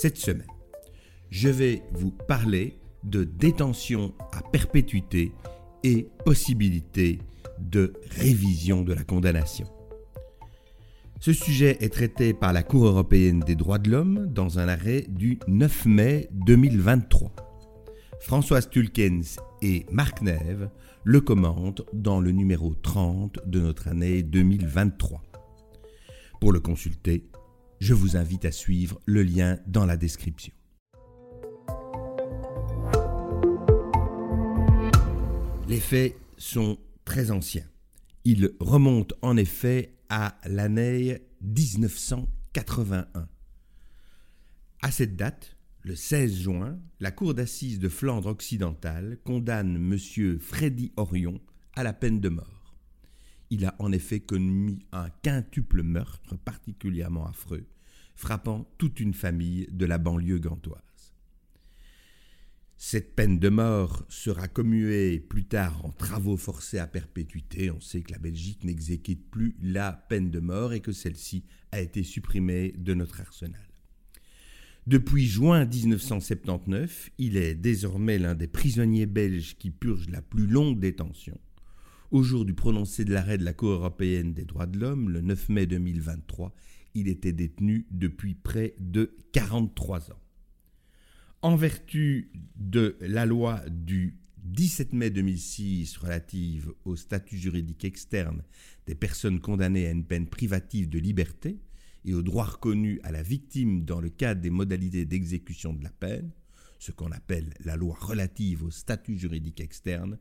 Cette semaine, je vais vous parler de détention à perpétuité et possibilité de révision de la condamnation. Ce sujet est traité par la Cour européenne des droits de l'homme dans un arrêt du 9 mai 2023. Françoise Tulkens et Marc Neve le commentent dans le numéro 30 de notre année 2023. Pour le consulter, je vous invite à suivre le lien dans la description. Les faits sont très anciens. Ils remontent en effet à l'année 1981. À cette date, le 16 juin, la Cour d'assises de Flandre occidentale condamne M. Freddy Orion à la peine de mort. Il a en effet commis un quintuple meurtre particulièrement affreux, frappant toute une famille de la banlieue gantoise. Cette peine de mort sera commuée plus tard en travaux forcés à perpétuité. On sait que la Belgique n'exécute plus la peine de mort et que celle-ci a été supprimée de notre arsenal. Depuis juin 1979, il est désormais l'un des prisonniers belges qui purgent la plus longue détention. Au jour du prononcé de l'arrêt de la Cour européenne des droits de l'homme, le 9 mai 2023, il était détenu depuis près de 43 ans. En vertu de la loi du 17 mai 2006 relative au statut juridique externe des personnes condamnées à une peine privative de liberté et au droit reconnu à la victime dans le cadre des modalités d'exécution de la peine, ce qu'on appelle la loi relative au statut juridique externe,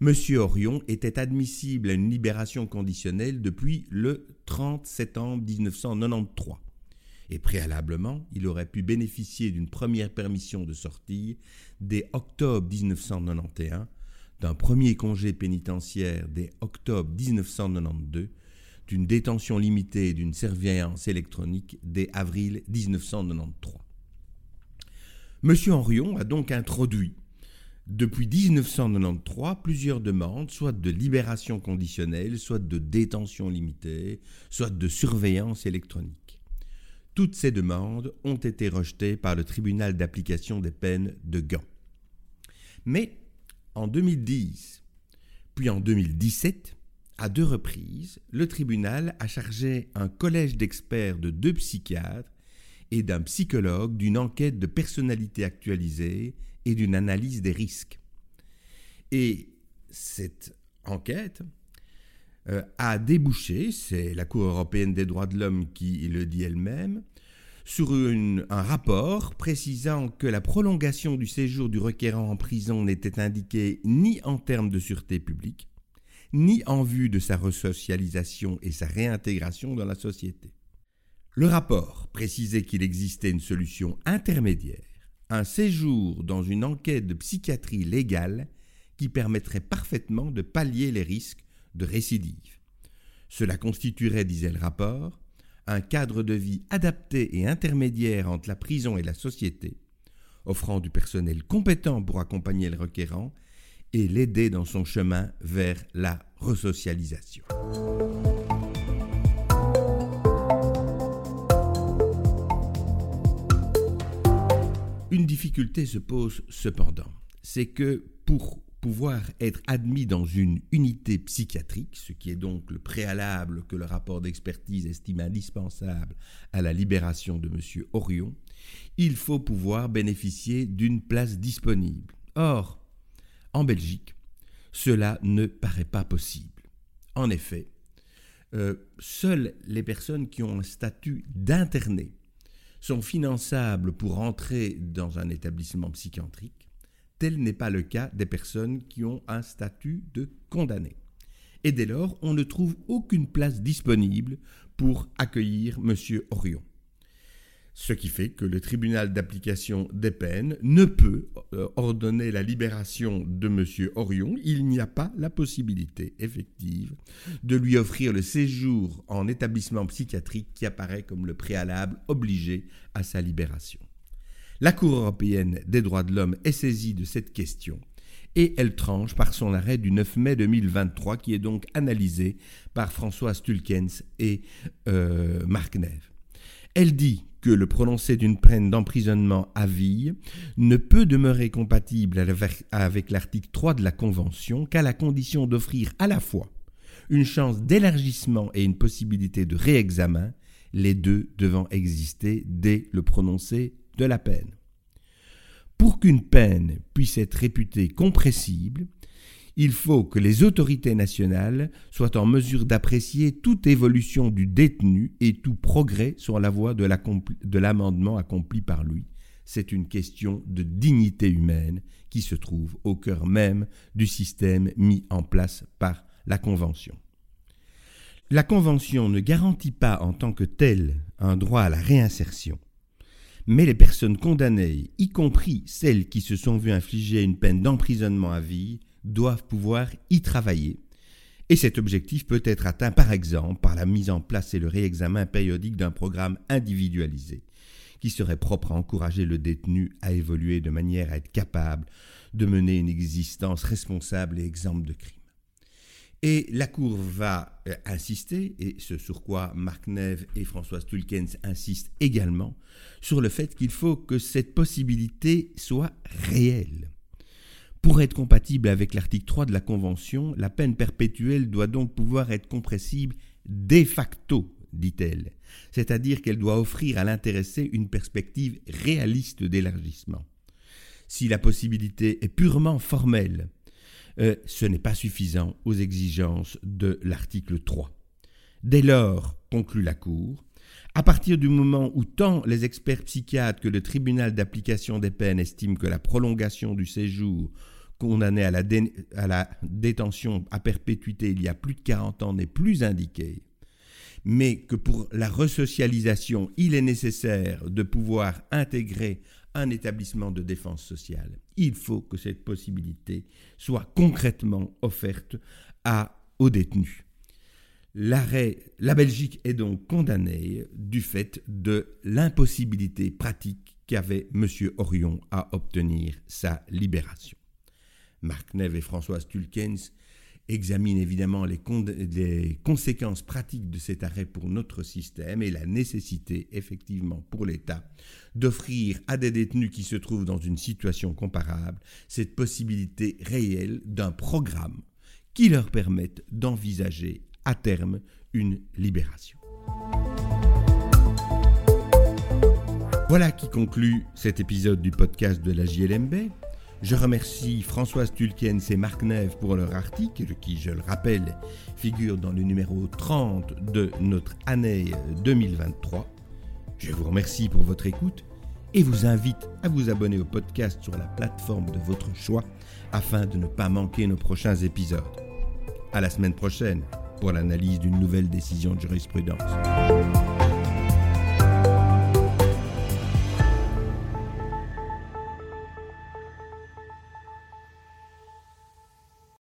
M. Orion était admissible à une libération conditionnelle depuis le 30 septembre 1993 et préalablement, il aurait pu bénéficier d'une première permission de sortie dès octobre 1991, d'un premier congé pénitentiaire dès octobre 1992, d'une détention limitée et d'une surveillance électronique dès avril 1993. M. Henrion a donc introduit depuis 1993 plusieurs demandes, soit de libération conditionnelle, soit de détention limitée, soit de surveillance électronique. Toutes ces demandes ont été rejetées par le tribunal d'application des peines de Gand. Mais en 2010, puis en 2017, à deux reprises, le tribunal a chargé un collège d'experts de deux psychiatres et d'un psychologue d'une enquête de personnalité actualisée et d'une analyse des risques. Et cette enquête euh, a débouché, c'est la Cour européenne des droits de l'homme qui le dit elle-même, sur un rapport précisant que la prolongation du séjour du requérant en prison n'était indiquée ni en termes de sûreté publique, ni en vue de sa resocialisation et sa réintégration dans la société. Le rapport précisait qu'il existait une solution intermédiaire, un séjour dans une enquête de psychiatrie légale qui permettrait parfaitement de pallier les risques de récidive. Cela constituerait, disait le rapport, un cadre de vie adapté et intermédiaire entre la prison et la société, offrant du personnel compétent pour accompagner le requérant et l'aider dans son chemin vers la resocialisation. Difficulté se pose cependant, c'est que pour pouvoir être admis dans une unité psychiatrique, ce qui est donc le préalable que le rapport d'expertise estime indispensable à la libération de M. Orion, il faut pouvoir bénéficier d'une place disponible. Or, en Belgique, cela ne paraît pas possible. En effet, euh, seules les personnes qui ont un statut d'interné sont finançables pour entrer dans un établissement psychiatrique Tel n'est pas le cas des personnes qui ont un statut de condamné. Et dès lors, on ne trouve aucune place disponible pour accueillir M. Orion. Ce qui fait que le tribunal d'application des peines ne peut euh, ordonner la libération de M. Orion. Il n'y a pas la possibilité effective de lui offrir le séjour en établissement psychiatrique qui apparaît comme le préalable obligé à sa libération. La Cour européenne des droits de l'homme est saisie de cette question et elle tranche par son arrêt du 9 mai 2023 qui est donc analysé par François Stulkens et euh, Marc Neve. Elle dit que le prononcé d'une peine d'emprisonnement à vie ne peut demeurer compatible avec l'article 3 de la Convention qu'à la condition d'offrir à la fois une chance d'élargissement et une possibilité de réexamen, les deux devant exister dès le prononcé de la peine. Pour qu'une peine puisse être réputée compressible, il faut que les autorités nationales soient en mesure d'apprécier toute évolution du détenu et tout progrès sur la voie de l'amendement accompli par lui. C'est une question de dignité humaine qui se trouve au cœur même du système mis en place par la Convention. La Convention ne garantit pas en tant que telle un droit à la réinsertion, mais les personnes condamnées, y compris celles qui se sont vues infliger une peine d'emprisonnement à vie, doivent pouvoir y travailler. Et cet objectif peut être atteint par exemple par la mise en place et le réexamen périodique d'un programme individualisé, qui serait propre à encourager le détenu à évoluer de manière à être capable de mener une existence responsable et exempte de crime. Et la Cour va euh, insister, et ce sur quoi Marc Neve et François Stulkens insistent également, sur le fait qu'il faut que cette possibilité soit réelle. Pour être compatible avec l'article 3 de la Convention, la peine perpétuelle doit donc pouvoir être compressible de facto, dit-elle, c'est-à-dire qu'elle doit offrir à l'intéressé une perspective réaliste d'élargissement. Si la possibilité est purement formelle, euh, ce n'est pas suffisant aux exigences de l'article 3. Dès lors, conclut la Cour, à partir du moment où tant les experts psychiatres que le tribunal d'application des peines estiment que la prolongation du séjour condamné à la, détention à perpétuité il y a plus de 40 ans n'est plus indiquée, mais que pour la resocialisation, il est nécessaire de pouvoir intégrer un établissement de défense sociale. Il faut que cette possibilité soit concrètement offerte aux détenus. L'arrêt, la Belgique est donc condamnée du fait de l'impossibilité pratique qu'avait M. Orion à obtenir sa libération. Marc Neve et François Stulkens examinent évidemment les, conséquences pratiques de cet arrêt pour notre système et la nécessité, effectivement, pour l'État d'offrir à des détenus qui se trouvent dans une situation comparable cette possibilité réelle d'un programme qui leur permette d'envisager à terme une libération. Voilà qui conclut cet épisode du podcast de la JLMB. Je remercie Françoise Tulkens et Marc Neve pour leur article, qui, je le rappelle, figure dans le numéro 30 de notre année 2023. Je vous remercie pour votre écoute et vous invite à vous abonner au podcast sur la plateforme de votre choix afin de ne pas manquer nos prochains épisodes. À la semaine prochaine pour l'analyse d'une nouvelle décision de jurisprudence.